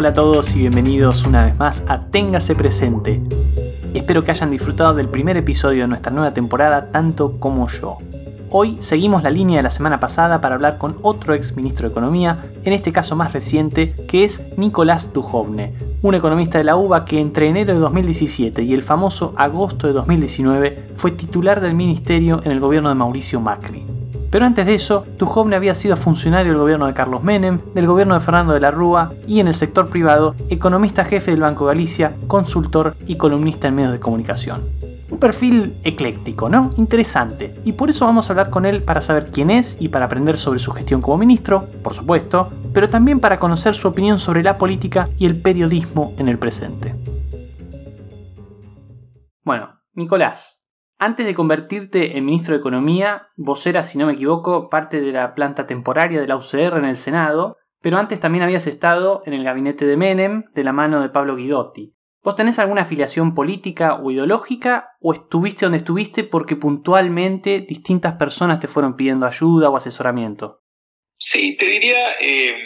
Hola a todos y bienvenidos una vez más a Téngase Presente. Espero que hayan disfrutado del primer episodio de nuestra nueva temporada tanto como yo. Hoy seguimos la línea de la semana pasada para hablar con otro ex ministro de Economía, en este caso más reciente, que es Nicolás Dujovne, un economista de la UBA que entre enero de 2017 y el famoso agosto de 2019 fue titular del ministerio en el gobierno de Mauricio Macri. Pero antes de eso, Duhovne había sido funcionario del gobierno de Carlos Menem, del gobierno de Fernando de la Rúa y en el sector privado, economista jefe del Banco Galicia, consultor y columnista en medios de comunicación. Un perfil ecléctico, ¿no? Interesante. Y por eso vamos a hablar con él para saber quién es y para aprender sobre su gestión como ministro, por supuesto, pero también para conocer su opinión sobre la política y el periodismo en el presente. Bueno, Nicolás, antes de convertirte en ministro de Economía, vos eras, si no me equivoco, parte de la planta temporaria de la UCR en el Senado, pero antes también habías estado en el gabinete de Menem de la mano de Pablo Guidotti. ¿Vos tenés alguna afiliación política o ideológica o estuviste donde estuviste porque puntualmente distintas personas te fueron pidiendo ayuda o asesoramiento? Sí, te diría, eh,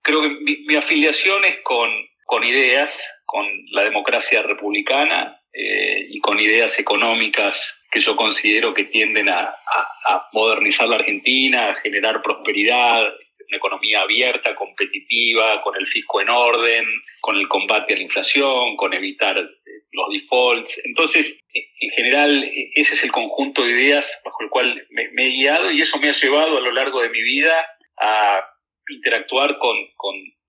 creo que mi, afiliación es con, ideas, con la democracia republicana eh, y con ideas económicas que yo considero que tienden a, modernizar la Argentina, a generar prosperidad, una economía abierta, competitiva, con el fisco en orden, con el combate a la inflación, con evitar eh, los defaults. Entonces, en general, ese es el conjunto de ideas bajo el cual me, he guiado y eso me ha llevado a lo largo de mi vida a interactuar con,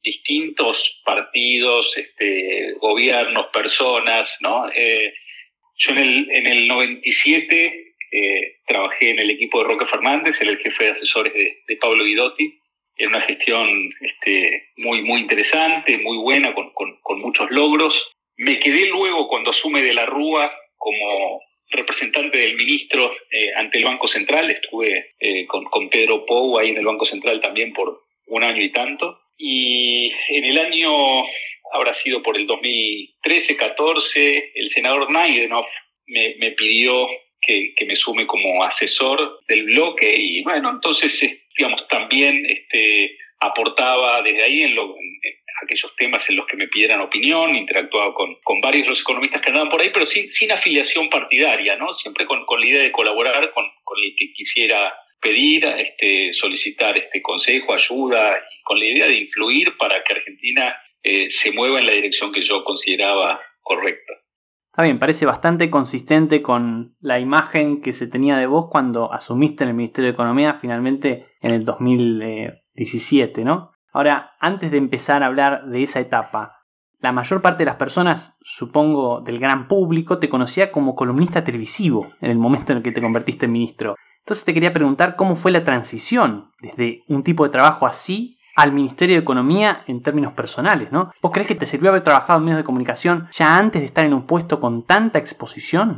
distintos partidos, este, gobiernos, personas, ¿no? Eh, yo en el, en el 97 eh, trabajé en el equipo de Roque Fernández, era el jefe de asesores de, Pablo Guidotti. Era una gestión este, muy, muy interesante, muy buena, con, con, muchos logros. Me quedé luego cuando asume de la Rúa como representante del ministro eh, ante el Banco Central. Estuve eh, con, con Pedro Pou ahí en el Banco Central también por un año y tanto. Y en el año habrá sido por el 2013-14, el senador Naidenov me, me pidió que, que, me sume como asesor del bloque y bueno, entonces, eh, digamos, también este, aportaba desde ahí en, lo, aquellos temas en los que me pidieran opinión, interactuaba con, con varios de los economistas que andaban por ahí, pero sin, sin afiliación partidaria, ¿no? Siempre con, con la idea de colaborar con, con el que quisiera pedir, este, solicitar este consejo, ayuda, con la idea de influir para que Argentina eh, se mueva en la dirección que yo consideraba correcta. Está bien, parece bastante consistente con la imagen que se tenía de vos cuando asumiste en el Ministerio de Economía finalmente en el 2017, ¿no? Ahora, antes de empezar a hablar de esa etapa, la mayor parte de las personas, supongo del gran público, te conocía como columnista televisivo en el momento en el que te convertiste en ministro. Entonces te quería preguntar cómo fue la transición desde un tipo de trabajo así al Ministerio de Economía en términos personales, ¿no? ¿Vos crees que te sirvió haber trabajado en medios de comunicación ya antes de estar en un puesto con tanta exposición?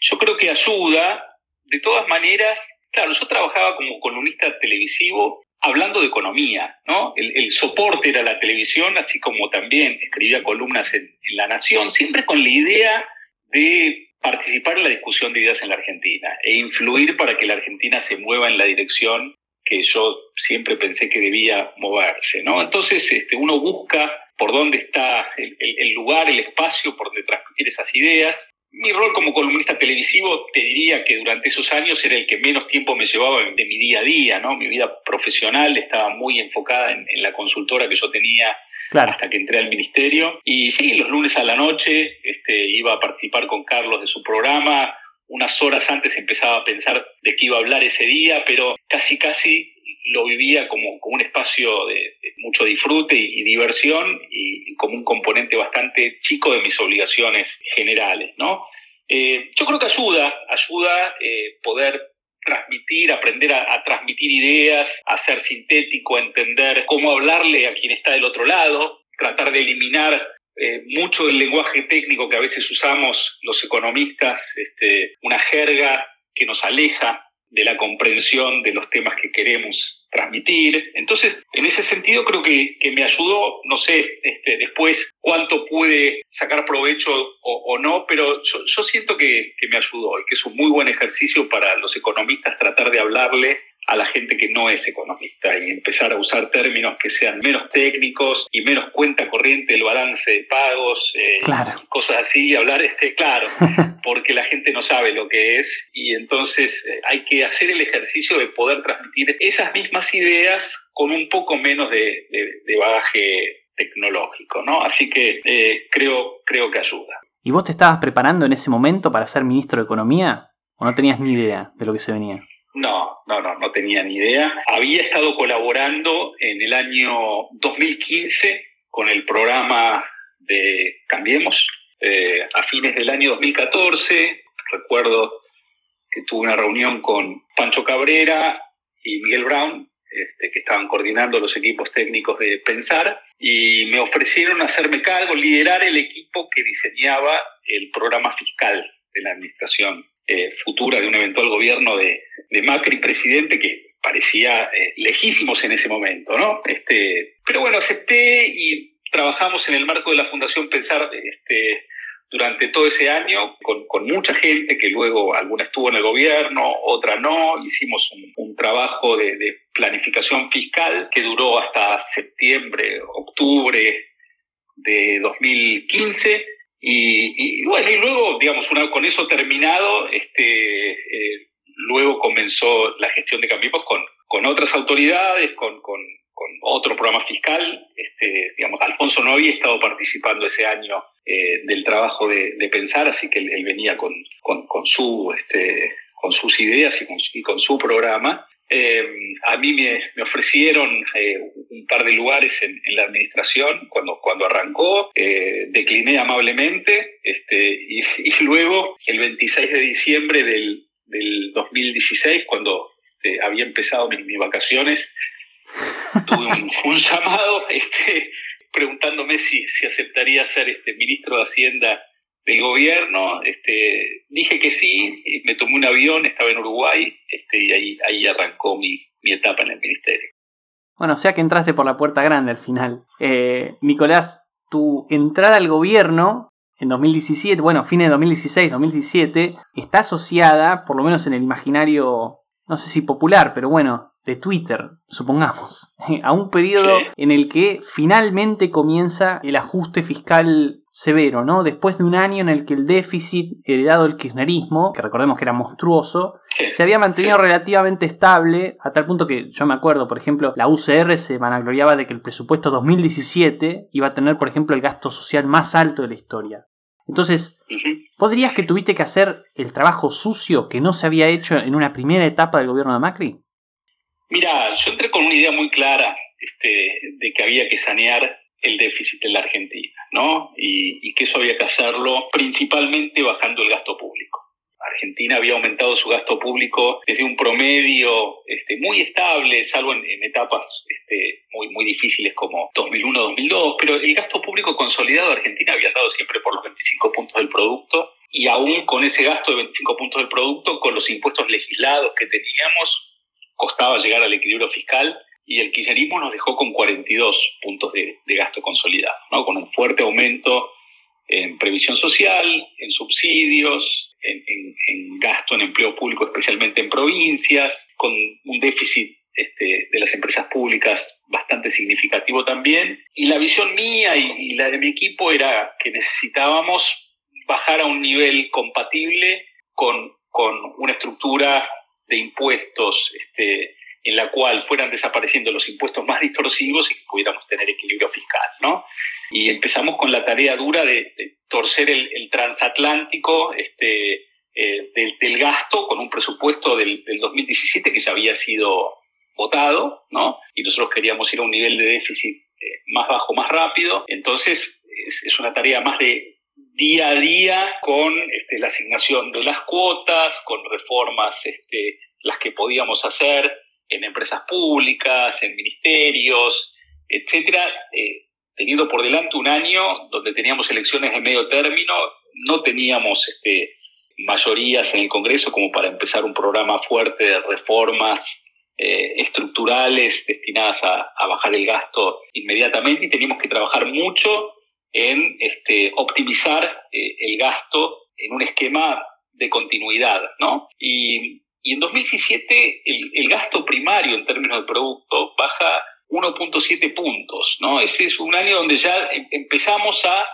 Yo creo que ayuda. De todas maneras, claro, yo trabajaba como columnista televisivo hablando de economía, ¿no? El, soporte era la televisión, así como también escribía columnas en, en La Nación, siempre con la idea de participar en la discusión de ideas en la Argentina e influir para que la Argentina se mueva en la dirección que yo siempre pensé que debía moverse, ¿no? Entonces este, uno busca por dónde está el, lugar, el espacio por donde transmitir esas ideas. Mi rol como columnista televisivo te diría que durante esos años era el que menos tiempo me llevaba de mi día a día, ¿no? Mi vida profesional estaba muy enfocada en, la consultora que yo tenía hasta que entré al ministerio. Y sí, los lunes a la noche este, iba a participar con Carlos de su programa, unas horas antes empezaba a pensar de qué iba a hablar ese día, pero casi casi lo vivía como, como un espacio de, mucho disfrute y, diversión y, como un componente bastante chico de mis obligaciones generales, ¿no? Eh, yo creo que ayuda, ayuda eh, poder transmitir, aprender a, transmitir ideas, a ser sintético, a entender cómo hablarle a quien está del otro lado, tratar de eliminar eh, mucho del lenguaje técnico que a veces usamos los economistas, este, una jerga que nos aleja de la comprensión de los temas que queremos transmitir. Entonces, en ese sentido creo que, me ayudó, no sé este, después cuánto pude sacar provecho o, no, pero yo, siento que, que, me ayudó y que es un muy buen ejercicio para los economistas tratar de hablarle a la gente que no es economista y empezar a usar términos que sean menos técnicos y menos cuenta corriente, el balance de pagos, eh, cosas así, y hablar este, claro, porque la gente no sabe lo que es y entonces eh, hay que hacer el ejercicio de poder transmitir esas mismas ideas con un poco menos de, bagaje tecnológico, ¿no? Así que eh, creo, creo que ayuda. ¿Y vos te estabas preparando en ese momento para ser ministro de Economía? ¿O no tenías ni idea de lo que se venía? No, no, no, no tenía ni idea. Había estado colaborando en el año 2015 con el programa de Cambiemos. Eh, a fines del año 2014, recuerdo que tuve una reunión con Pancho Cabrera y Miguel Brown, este, que estaban coordinando los equipos técnicos de Pensar, y me ofrecieron hacerme cargo, liderar el equipo que diseñaba el programa fiscal de la administración eh, futura de un eventual gobierno de, Macri presidente que parecía eh, lejísimos en ese momento, ¿no? Este, pero bueno, acepté y trabajamos en el marco de la Fundación Pensar este, durante todo ese año con, mucha gente que luego alguna estuvo en el gobierno, otra no. Hicimos un, trabajo de, de, planificación fiscal que duró hasta septiembre, octubre de 2015 y, bueno, y luego, digamos, una, con eso terminado, este, eh, luego comenzó la gestión de Cambiemos con, con otras autoridades, con, con, otro programa fiscal. Este, digamos, Alfonso no había estado participando ese año eh, del trabajo de, pensar, así que él, venía con, con, su, este, con sus ideas y con, y con su programa. Eh, a mí me, ofrecieron eh, un par de lugares en, la administración cuando, cuando arrancó, eh, decliné amablemente este, y, luego el 26 de diciembre del, 2016, cuando había empezado mis, vacaciones, tuve un, llamado este, preguntándome si, si aceptaría ser este, ministro de Hacienda del gobierno, este, dije que sí, me tomé un avión, estaba en Uruguay, este, y ahí, ahí arrancó mi, etapa en el ministerio. Bueno, o sea que entraste por la puerta grande al final. Eh, Nicolás, tu entrada al gobierno en 2017, bueno, fines de 2016, 2017, está asociada, por lo menos en el imaginario, no sé si popular, pero bueno, de Twitter, supongamos, a un periodo en el que finalmente comienza el ajuste fiscal severo, ¿no? Después de un año en el que el déficit heredado del kirchnerismo, que recordemos que era monstruoso, se había mantenido relativamente estable, a tal punto que yo me acuerdo, por ejemplo, la UCR se vanagloriaba de que el presupuesto 2017 iba a tener, por ejemplo, el gasto social más alto de la historia. Entonces, ¿podrías que tuviste que hacer el trabajo sucio que no se había hecho en una primera etapa del gobierno de Macri? Mira, yo entré con una idea muy clara este, de que había que sanear el déficit en la Argentina, ¿no? Y, que eso había que hacerlo principalmente bajando el gasto público. Argentina había aumentado su gasto público desde un promedio este, muy estable, salvo en, etapas este, muy, muy difíciles como 2001-2002, pero el gasto público consolidado de Argentina había estado siempre por los 25 puntos del producto y aún con ese gasto de 25 puntos del producto, con los impuestos legislados que teníamos, costaba llegar al equilibrio fiscal y el kirchnerismo nos dejó con 42 puntos de, gasto consolidado, ¿no? con un fuerte aumento en previsión social, en subsidios, en, gasto en empleo público, especialmente en provincias, con un déficit este, de las empresas públicas bastante significativo también. Y la visión mía y, y la de mi equipo era que necesitábamos bajar a un nivel compatible con, con una estructura de impuestos este, en la cual fueran desapareciendo los impuestos más distorsivos y que pudiéramos tener equilibrio fiscal, ¿no? Y empezamos con la tarea dura de, torcer el, transatlántico este, eh, del, gasto con un presupuesto del, 2017 que ya había sido votado, ¿no? Y nosotros queríamos ir a un nivel de déficit eh, más bajo, más rápido. Entonces, es, una tarea más de día a día con este, la asignación de las cuotas, con reformas este, las que podíamos hacer en empresas públicas, en ministerios, etcétera, eh, teniendo por delante un año donde teníamos elecciones de medio término, no teníamos este, mayorías en el Congreso como para empezar un programa fuerte de reformas eh, estructurales destinadas a, bajar el gasto inmediatamente y teníamos que trabajar mucho en este, optimizar eh, el gasto en un esquema de continuidad, ¿no? Y Y en 2017 el, gasto primario en términos de producto baja 1.7 puntos, ¿no? Ese es un año donde ya em, empezamos a,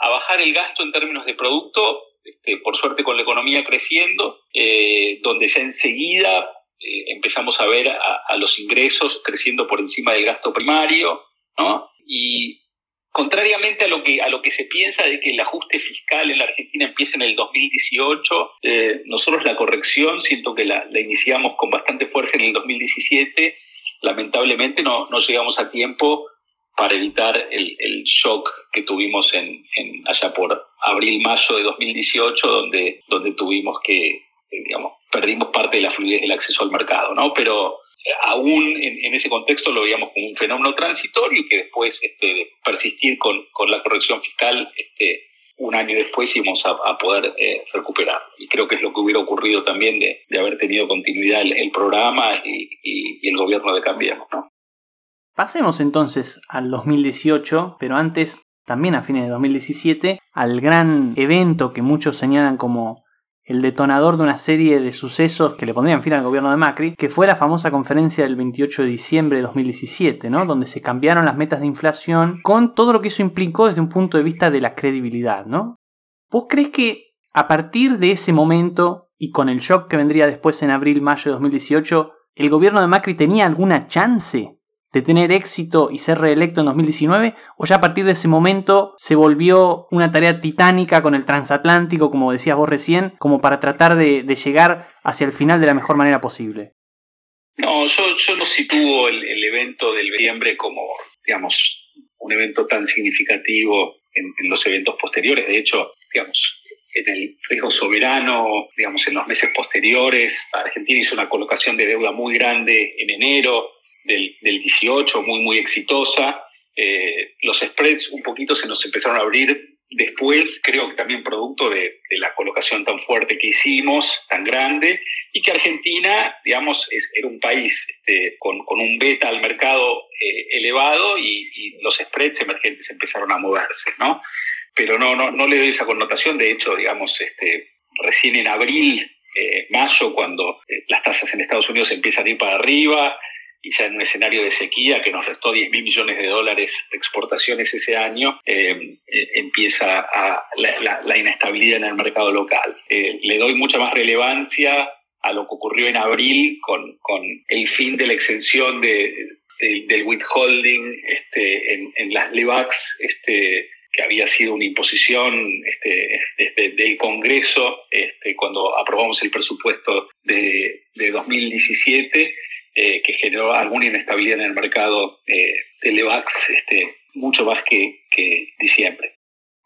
bajar el gasto en términos de producto, este, por suerte con la economía creciendo, eh, donde ya enseguida eh, empezamos a ver a, a, los ingresos creciendo por encima del gasto primario, ¿no? Y Contrariamente a lo que a lo que se piensa de que el ajuste fiscal en la Argentina empieza en el 2018, eh, nosotros la corrección siento que la, iniciamos con bastante fuerza en el 2017. Lamentablemente no, no llegamos a tiempo para evitar el, el shock que tuvimos en, en, allá por abril-mayo de 2018, donde, donde tuvimos que, eh, digamos, perdimos parte de la fluidez del acceso al mercado, ¿no? Pero aún en, ese contexto lo veíamos como un fenómeno transitorio y que después este, de persistir con, la corrección fiscal, este, un año después íbamos a, poder eh, recuperar. Y creo que es lo que hubiera ocurrido también de, haber tenido continuidad el, programa y, el gobierno de Cambiemos. Pasemos entonces al 2018, pero antes, también a fines de 2017, al gran evento que muchos señalan como el detonador de una serie de sucesos que le pondrían fin al gobierno de Macri, que fue la famosa conferencia del 28 de diciembre de 2017, ¿no? donde se cambiaron las metas de inflación con todo lo que eso implicó desde un punto de vista de la credibilidad. ¿no? ¿Vos crees que a partir de ese momento y con el shock que vendría después en abril-mayo de 2018, el gobierno de Macri tenía alguna chance de tener éxito y ser reelecto en 2019? ¿O ya a partir de ese momento se volvió una tarea titánica con el transatlántico, como decías vos recién, como para tratar de, llegar hacia el final de la mejor manera posible? No, yo, no sitúo el, evento del diciembre como, digamos, un evento tan significativo en, en los eventos posteriores. De hecho, digamos, en el riesgo soberano, digamos, en los meses posteriores. Argentina hizo una colocación de deuda muy grande en enero, del, del 18, muy, muy exitosa. Eh, los spreads un poquito se nos empezaron a abrir después, creo que también producto de, la colocación tan fuerte que hicimos, tan grande, y que Argentina, digamos, era un país este, con, un beta al mercado eh, elevado y, los spreads emergentes empezaron a moverse, ¿no? Pero no, no, no le doy esa connotación, de hecho, digamos, este, recién en abril, eh, mayo, cuando las tasas en Estados Unidos empiezan a ir para arriba, y ya en un escenario de sequía que nos restó 10 mil millones de dólares de exportaciones ese año, eh, eh, empieza a, la, inestabilidad en el mercado local. Eh, le doy mucha más relevancia a lo que ocurrió en abril con, con el fin de la exención de, del withholding este, en, en las LEVACs, este, que había sido una imposición este, desde del Congreso este, cuando aprobamos el presupuesto de, de 2017 eh, que generó alguna inestabilidad en el mercado eh, de Levax este, mucho más que, diciembre.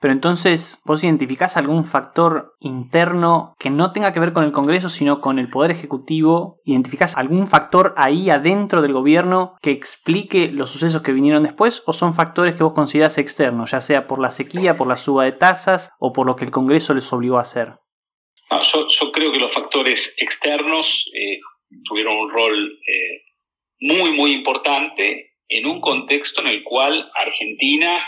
Pero entonces, ¿vos identificás algún factor interno que no tenga que ver con el Congreso, sino con el Poder Ejecutivo? ¿Identificás algún factor ahí adentro del gobierno que explique los sucesos que vinieron después? ¿O son factores que vos considerás externos, ya sea por la sequía, por la suba de tasas o por lo que el Congreso les obligó a hacer? yo, creo que los factores externos eh, tuvieron un rol eh, muy, muy importante en un contexto en el cual Argentina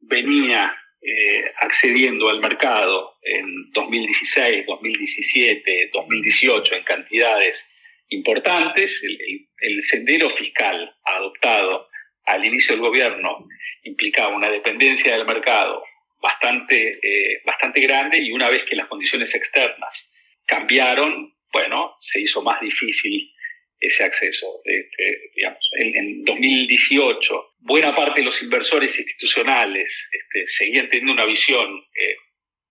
venía eh, accediendo al mercado en 2016, 2017, 2018 en cantidades importantes. El, sendero fiscal adoptado al inicio del gobierno implicaba una dependencia del mercado bastante, eh, bastante grande y una vez que las condiciones externas cambiaron, bueno, se hizo más difícil ese acceso. En, 2018, buena parte de los inversores institucionales este, seguían teniendo una visión eh,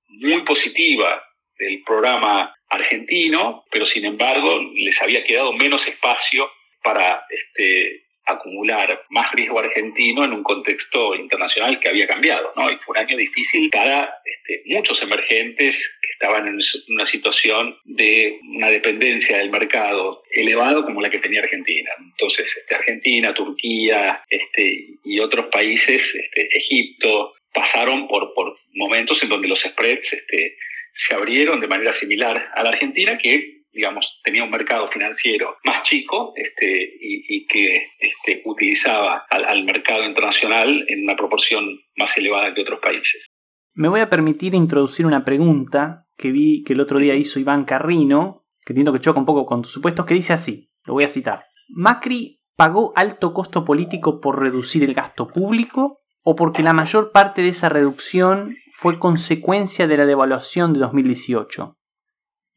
muy positiva del programa argentino, pero sin embargo les había quedado menos espacio para este, acumular más riesgo argentino en un contexto internacional que había cambiado. Y fue un año difícil para este, muchos emergentes estaban en una situación de una dependencia del mercado elevado como la que tenía Argentina. Entonces, este, Argentina, Turquía este, y otros países, este, Egipto, pasaron por, por momentos en donde los spreads este, se abrieron de manera similar a la Argentina, que digamos, tenía un mercado financiero más chico este, y, que este, utilizaba al, mercado internacional en una proporción más elevada que otros países. Me voy a permitir introducir una pregunta que vi que el otro día hizo Iván Carrino, que entiendo que choca un poco con tus supuestos, que dice así, lo voy a citar. Macri pagó alto costo político por reducir el gasto público o porque la mayor parte de esa reducción fue consecuencia de la devaluación de 2018.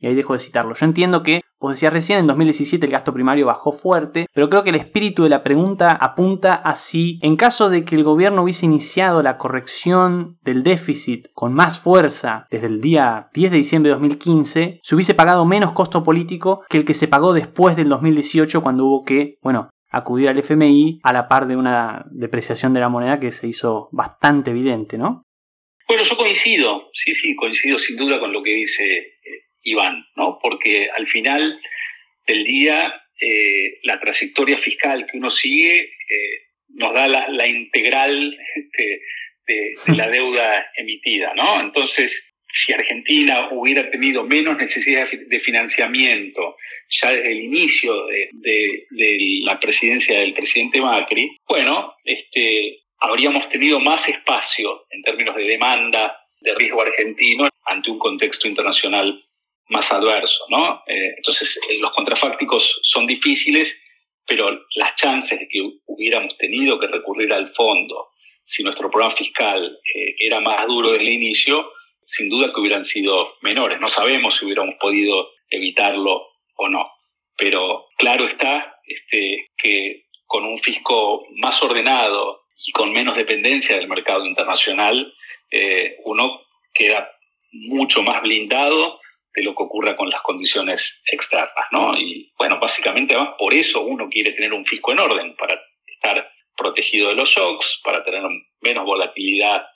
Y ahí dejo de citarlo. Yo entiendo que, vos decías recién, en 2017 el gasto primario bajó fuerte, pero creo que el espíritu de la pregunta apunta a si, en caso de que el gobierno hubiese iniciado la corrección del déficit con más fuerza desde el día 10 de diciembre de 2015, se hubiese pagado menos costo político que el que se pagó después del 2018 cuando hubo que, bueno, acudir al FMI a la par de una depreciación de la moneda que se hizo bastante evidente, ¿no? Bueno, yo coincido, sí, sí, coincido sin duda con lo que dice eh, Iván, ¿no? Porque al final del día eh, la trayectoria fiscal que uno sigue eh, nos da la, integral de, la deuda emitida, ¿no? Entonces, si Argentina hubiera tenido menos necesidad de financiamiento ya desde el inicio de, la presidencia del presidente Macri, bueno, este, habríamos tenido más espacio en términos de demanda de riesgo argentino ante un contexto internacional más adverso, ¿no? Eh, entonces, eh, los contrafácticos son difíciles, pero las chances de que hubiéramos tenido que recurrir al fondo si nuestro programa fiscal eh, era más duro desde el inicio, sin duda que hubieran sido menores. No sabemos si hubiéramos podido evitarlo o no. Pero claro está este, que con un fisco más ordenado y con menos dependencia del mercado internacional, uno queda mucho más blindado de lo que ocurra con las condiciones externas, ¿no? Y bueno, básicamente además por eso uno quiere tener un fisco en orden, para estar protegido de los shocks, para tener menos volatilidad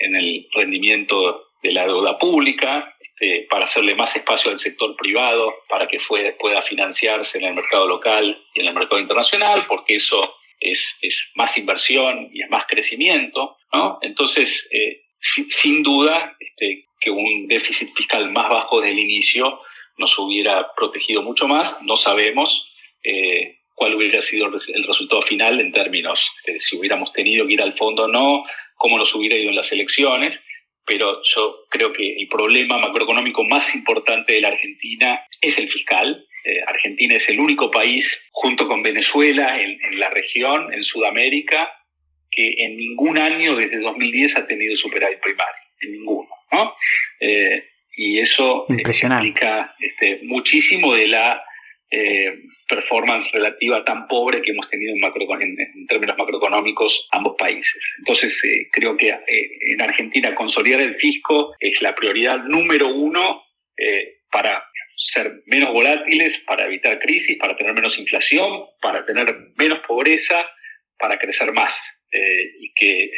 en el rendimiento de la deuda pública, este, para hacerle más espacio al sector privado, para que pueda financiarse en el mercado local y en el mercado internacional, porque eso es, más inversión y es más crecimiento, ¿no? Entonces, eh, sin duda, este, que un déficit fiscal más bajo del inicio nos hubiera protegido mucho más. No sabemos eh, cuál hubiera sido el resultado final en términos de si hubiéramos tenido que ir al fondo o no, cómo nos hubiera ido en las elecciones, pero yo creo que el problema macroeconómico más importante de la Argentina es el fiscal. Eh, Argentina es el único país, junto con Venezuela, en, en la región, en Sudamérica, que en ningún año desde 2010 ha tenido superávit primario, en ninguno. Eh, y eso explica este, muchísimo de la eh, performance relativa tan pobre que hemos tenido en, en, términos macroeconómicos ambos países. Entonces, eh, creo que en Argentina consolidar el fisco es la prioridad número uno para ser menos volátiles, para evitar crisis, para tener menos inflación, para tener menos pobreza, para crecer más. Y que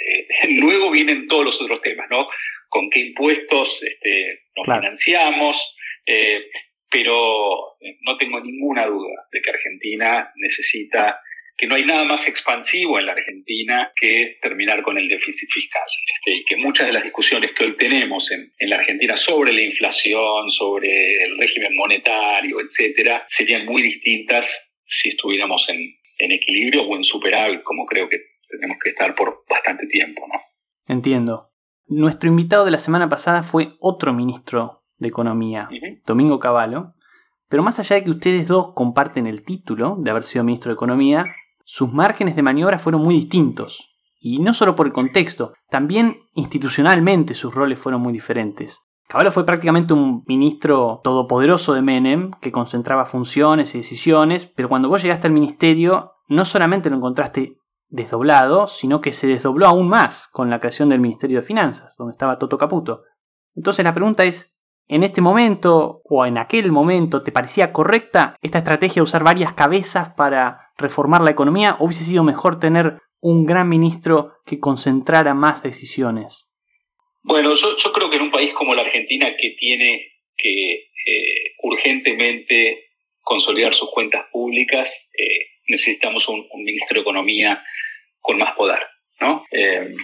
luego vienen todos los otros temas, ¿no? con qué impuestos este, nos financiamos, eh, pero no tengo ninguna duda de que Argentina necesita, que no hay nada más expansivo en la Argentina que terminar con el déficit fiscal. Este, y que muchas de las discusiones que hoy tenemos en, la Argentina sobre la inflación, sobre el régimen monetario, etcétera, serían muy distintas si estuviéramos en, en equilibrio o en superávit, como creo que tenemos que estar por bastante tiempo, ¿no? Entiendo. Nuestro invitado de la semana pasada fue otro ministro de Economía, Domingo Cavallo, pero más allá de que ustedes dos comparten el título de haber sido ministro de Economía, sus márgenes de maniobra fueron muy distintos. Y no solo por el contexto, también institucionalmente sus roles fueron muy diferentes. Cavallo fue prácticamente un ministro todopoderoso de Menem, que concentraba funciones y decisiones, pero cuando vos llegaste al ministerio, no solamente lo encontraste desdoblado, sino que se desdobló aún más con la creación del Ministerio de Finanzas, donde estaba Toto Caputo. Entonces la pregunta es, ¿en este momento o en aquel momento te parecía correcta esta estrategia de usar varias cabezas para reformar la economía o hubiese sido mejor tener un gran ministro que concentrara más decisiones? Bueno, yo, creo que en un país como la Argentina que tiene que eh, urgentemente consolidar sus cuentas públicas, eh, necesitamos un, ministro de Economía con más poder, ¿no? Eh,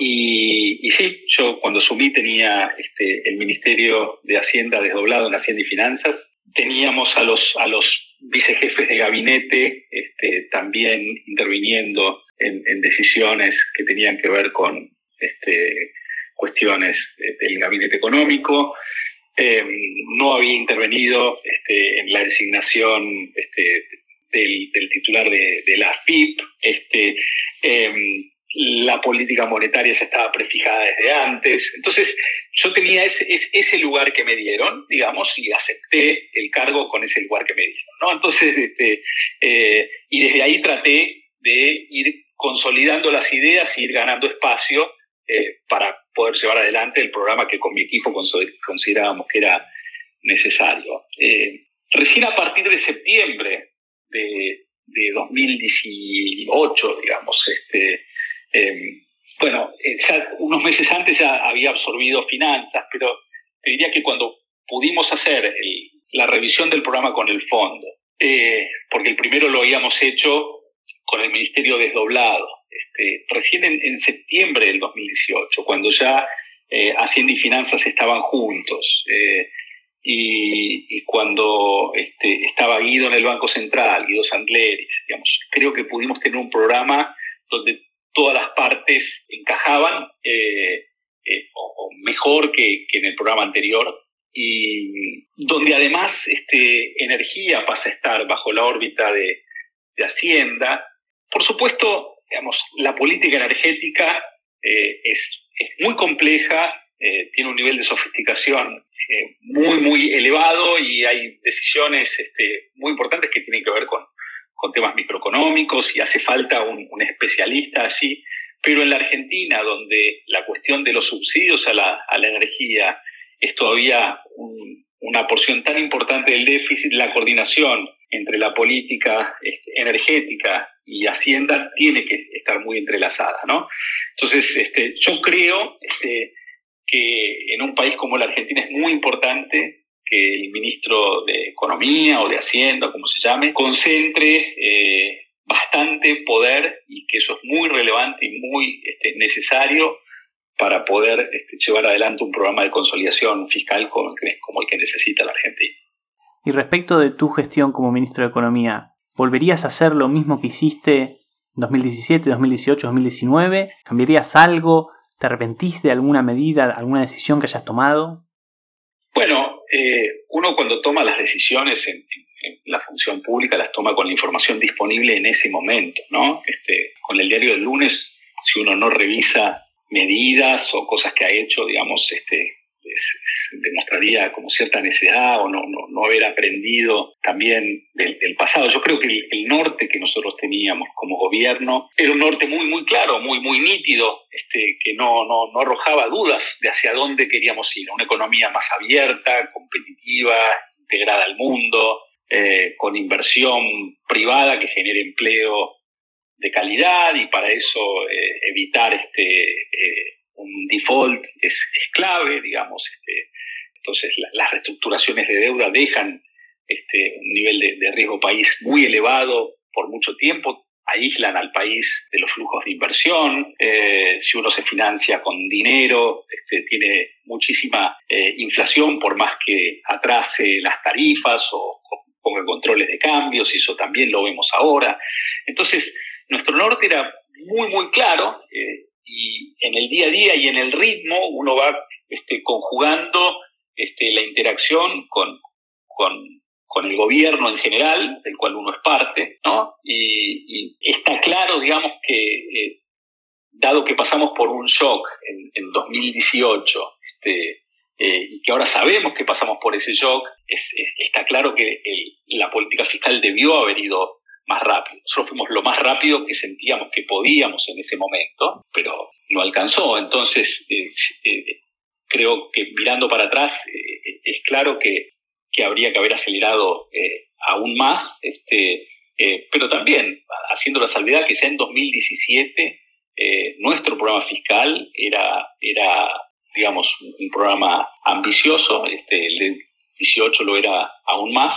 y, sí, yo cuando asumí tenía este, el Ministerio de Hacienda desdoblado en Hacienda y Finanzas, teníamos a los, a los vicejefes de gabinete este, también interviniendo en, decisiones que tenían que ver con este, cuestiones del gabinete económico, em, no había intervenido en la designación del, titular de, la FIP. Este, em, la política monetaria ya estaba prefijada desde antes. Entonces, yo tenía ese, ese, lugar que me dieron, digamos, y acepté el cargo con ese lugar que me dieron. ¿no? Entonces, este, eh, y desde ahí traté de ir consolidando las ideas y ir ganando espacio eh, para poder llevar adelante el programa que con mi equipo considerábamos que era necesario. Eh, recién a partir de septiembre de, de 2018, digamos, este, Em, bueno, eh, ya unos meses antes ya había absorbido finanzas, pero te diría que cuando pudimos hacer la revisión del programa con el fondo, eh, porque el primero lo habíamos hecho con el ministerio desdoblado, este, recién en, septiembre del 2018, cuando ya eh, Hacienda y Finanzas estaban juntos, y, cuando este, estaba Guido en el Banco Central, Guido Sandleris, digamos, creo que pudimos tener un programa donde todas las partes encajaban, eh, eh, o, mejor que, en el programa anterior, y donde además este, energía pasa a estar bajo la órbita de, Hacienda. Por supuesto, digamos, la política energética eh, es, muy compleja, tiene un nivel de sofisticación muy, muy elevado y hay decisiones este, muy importantes que tienen que ver con, con temas microeconómicos y hace falta un, especialista allí, pero en la Argentina, donde la cuestión de los subsidios a la, energía es todavía una porción tan importante del déficit, la coordinación entre la política este, energética y Hacienda tiene que estar muy entrelazada, ¿no? Entonces, este, yo creo este, que en un país como la Argentina es muy importante que el ministro de Economía o de Hacienda, como se llame, concentre eh, bastante poder y que eso es muy relevante y muy este, necesario para poder este, llevar adelante un programa de consolidación fiscal como, como el que necesita la Argentina. Y respecto de tu gestión como ministro de Economía, ¿volverías a hacer lo mismo que hiciste en 2017, 2018, 2019? ¿Cambiarías algo? ¿Te arrepentís de alguna medida, alguna decisión que hayas tomado? Bueno, eh, uno cuando toma las decisiones en, la función pública las toma con la información disponible en ese momento, ¿no? Este, con el diario del lunes, si uno no revisa medidas o cosas que ha hecho, digamos, este, demostraría como cierta necesidad o no, no, haber aprendido también del, pasado. Yo creo que el, norte que nosotros teníamos como gobierno era un norte muy, muy claro, muy, muy nítido, este, que no, no, no arrojaba dudas de hacia dónde queríamos ir. Una economía más abierta, competitiva, integrada al mundo, eh, con inversión privada que genere empleo de calidad y para eso eh, evitar este, eh, un default es, clave, digamos. Este, entonces, las reestructuraciones de deuda dejan este, un nivel de, riesgo país muy elevado por mucho tiempo, aíslan al país de los flujos de inversión. Eh, si uno se financia con dinero, este, tiene muchísima eh, inflación por más que atrase las tarifas o ponga controles de cambios, y eso también lo vemos ahora. Entonces, nuestro norte era muy, muy claro. Eh, y en el día a día y en el ritmo uno va este, conjugando este, la interacción con, con, el gobierno en general, del cual uno es parte, ¿no? Y, está claro, digamos, que eh, dado que pasamos por un shock en, en 2018, este, eh, y que ahora sabemos que pasamos por ese shock, está claro que la política fiscal debió haber ido más rápido. Nosotros fuimos lo más rápido que sentíamos que podíamos en ese momento, pero no alcanzó. Entonces, eh, creo que mirando para atrás, es claro que, que, habría que haber acelerado aún más, este, pero también haciendo la salvedad que ya en 2017 nuestro programa fiscal era, era digamos, un programa ambicioso, este, el 18 lo era aún más,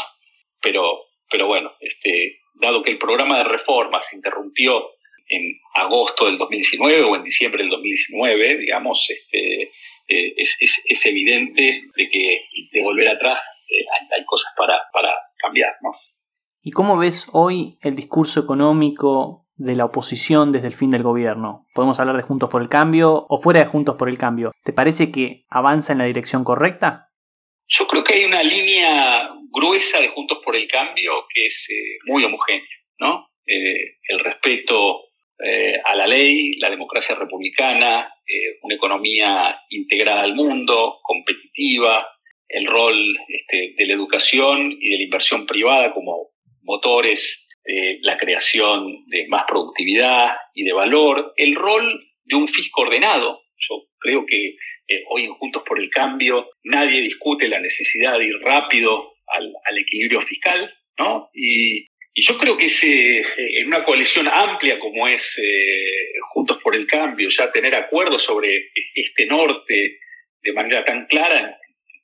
pero, pero bueno, este, dado que el programa de reforma se interrumpió en agosto del 2019 o en diciembre del 2019, digamos, este, eh, es, evidente de que de volver atrás eh, hay, cosas para, para cambiar, ¿no? ¿Y cómo ves hoy el discurso económico de la oposición desde el fin del gobierno? ¿Podemos hablar de Juntos por el Cambio o fuera de Juntos por el Cambio? ¿Te parece que avanza en la dirección correcta? Yo creo que hay una línea gruesa de Juntos por el Cambio que es eh, muy homogénea, ¿no? Eh, el respeto eh, a la ley, la democracia republicana, una economía integrada al mundo, competitiva, el rol este, de la educación y de la inversión privada como motores de la creación de más productividad y de valor, el rol de un fisco ordenado. Yo creo que eh, hoy en Juntos por el Cambio nadie discute la necesidad de ir rápido al, equilibrio fiscal, ¿no? Y, yo creo que ese, eh, en una coalición amplia como es eh, Juntos por el Cambio, ya tener acuerdos sobre este norte de manera tan clara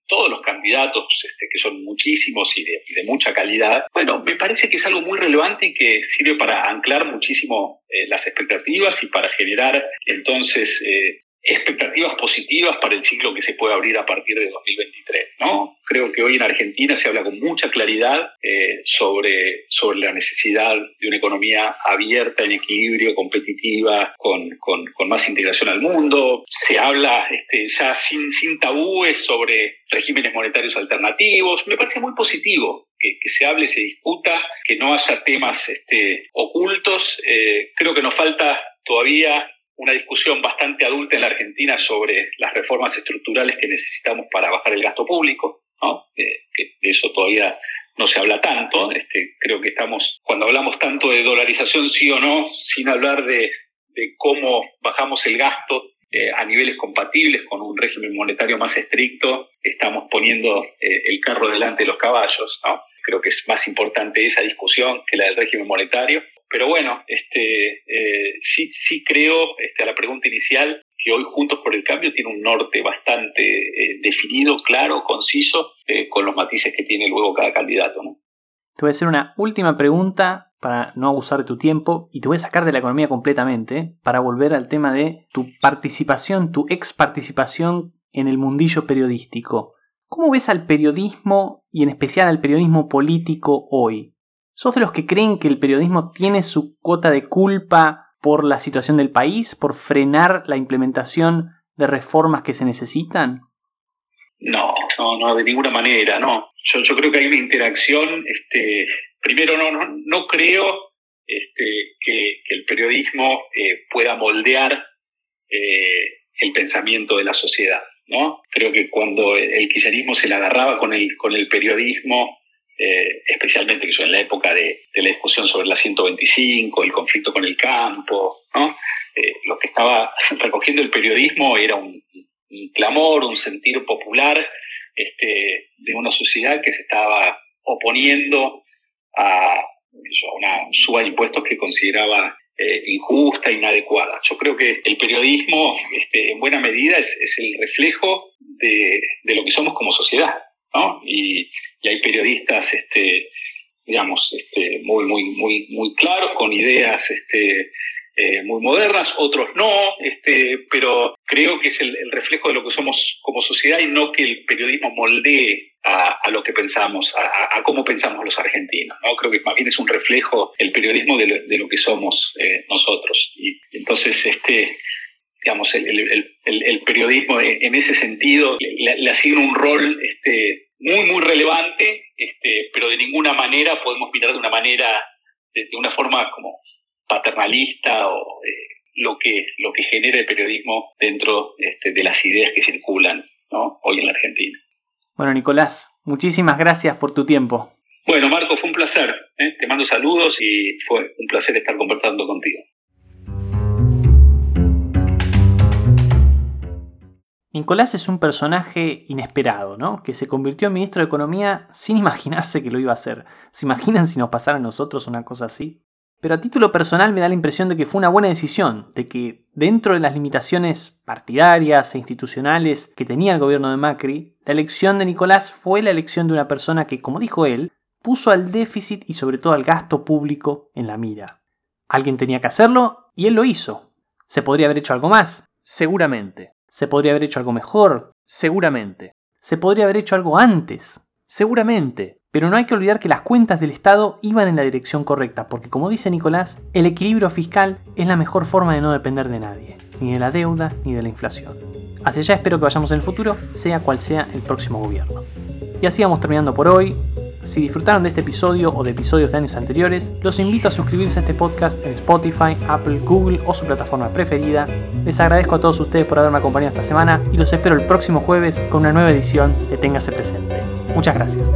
todos los candidatos, este, que son muchísimos y de, mucha calidad, bueno, me parece que es algo muy relevante y que sirve para anclar muchísimo eh, las expectativas y para generar entonces eh, expectativas positivas para el ciclo que se puede abrir a partir de 2023. ¿no? Creo que hoy en Argentina se habla con mucha claridad eh, sobre, sobre la necesidad de una economía abierta, en equilibrio, competitiva, con, con, con más integración al mundo. Se habla este, ya sin, sin tabúes sobre regímenes monetarios alternativos. Me parece muy positivo que, que, se hable, se discuta, que no haya temas este, ocultos. Eh, creo que nos falta todavía una discusión bastante adulta en la Argentina sobre las reformas estructurales que necesitamos para bajar el gasto público, ¿no? Eh, que de eso todavía no se habla tanto. Este, creo que estamos, cuando hablamos tanto de dolarización, sí o no, sin hablar de, de cómo bajamos el gasto eh, a niveles compatibles con un régimen monetario más estricto, estamos poniendo eh, el carro delante de los caballos. ¿no? Creo que es más importante esa discusión que la del régimen monetario. Pero bueno, este, eh, sí, sí creo, este, a la pregunta inicial, que hoy Juntos por el Cambio tiene un norte bastante eh, definido, claro, conciso, eh, con los matices que tiene luego cada candidato. Te voy a hacer una última pregunta para no abusar de tu tiempo y te voy a sacar de la economía completamente para volver al tema de tu participación, tu ex participación en el mundillo periodístico. ¿Cómo ves al periodismo y en especial al periodismo político hoy? ¿Sos de los que creen que el periodismo tiene su cuota de culpa por la situación del país, por frenar la implementación de reformas que se necesitan? No, no, no, de ninguna manera, no. Yo, creo que hay una interacción, este, primero no, no, no creo este, que, el periodismo eh, pueda moldear eh, el pensamiento de la sociedad, ¿no? Creo que cuando el kirchnerismo se le agarraba con el, con el periodismo, eh, especialmente que en la época de, la discusión sobre la 125, el conflicto con el campo, ¿no? Eh, lo que estaba recogiendo el periodismo era un, clamor, un sentir popular este, de una sociedad que se estaba oponiendo a, una suba de impuestos que consideraba eh, injusta, inadecuada. Yo creo que el periodismo, este, en buena medida, es, es el reflejo de, de, lo que somos como sociedad. Y, hay periodistas, este, digamos, este, muy, muy, muy, muy claros, con ideas este, eh, muy modernas, otros no, este, pero creo que es el, reflejo de lo que somos como sociedad y no que el periodismo moldee a, lo que pensamos, a, cómo pensamos los argentinos. ¿no? Creo que más bien es un reflejo el periodismo de lo, que somos eh, nosotros. Y entonces, este, digamos, el, el, periodismo en ese sentido le, le asigna un rol este, muy, muy relevante, este, pero de ninguna manera podemos mirar de una manera, de, una forma como paternalista o eh, lo, que, lo que genera el periodismo dentro este, de las ideas que circulan ¿no? hoy en la Argentina. Bueno, Nicolás, muchísimas gracias por tu tiempo. Bueno, Marco, fue un placer. ¿eh? Te mando saludos y fue un placer estar conversando contigo. Nicolás es un personaje inesperado, ¿no? Que se convirtió en ministro de Economía sin imaginarse que lo iba a hacer. ¿Se imaginan si nos pasara a nosotros una cosa así? Pero a título personal me da la impresión de que fue una buena decisión, de que dentro de las limitaciones partidarias e institucionales que tenía el gobierno de Macri, la elección de Nicolás fue la elección de una persona que, como dijo él, puso al déficit y sobre todo al gasto público en la mira. Alguien tenía que hacerlo y él lo hizo. ¿Se podría haber hecho algo más? Seguramente. ¿Se podría haber hecho algo mejor? Seguramente. ¿Se podría haber hecho algo antes? Seguramente. Pero no hay que olvidar que las cuentas del Estado iban en la dirección correcta, porque como dice Nicolás, el equilibrio fiscal es la mejor forma de no depender de nadie, ni de la deuda ni de la inflación. Hacia allá espero que vayamos en el futuro, sea cual sea el próximo gobierno. Y así vamos terminando por hoy. Si disfrutaron de este episodio o de episodios de años anteriores, los invito a suscribirse a este podcast en Spotify, Apple, Google o su plataforma preferida. Les agradezco a todos ustedes por haberme acompañado esta semana y los espero el próximo jueves con una nueva edición de Téngase Presente. Muchas gracias.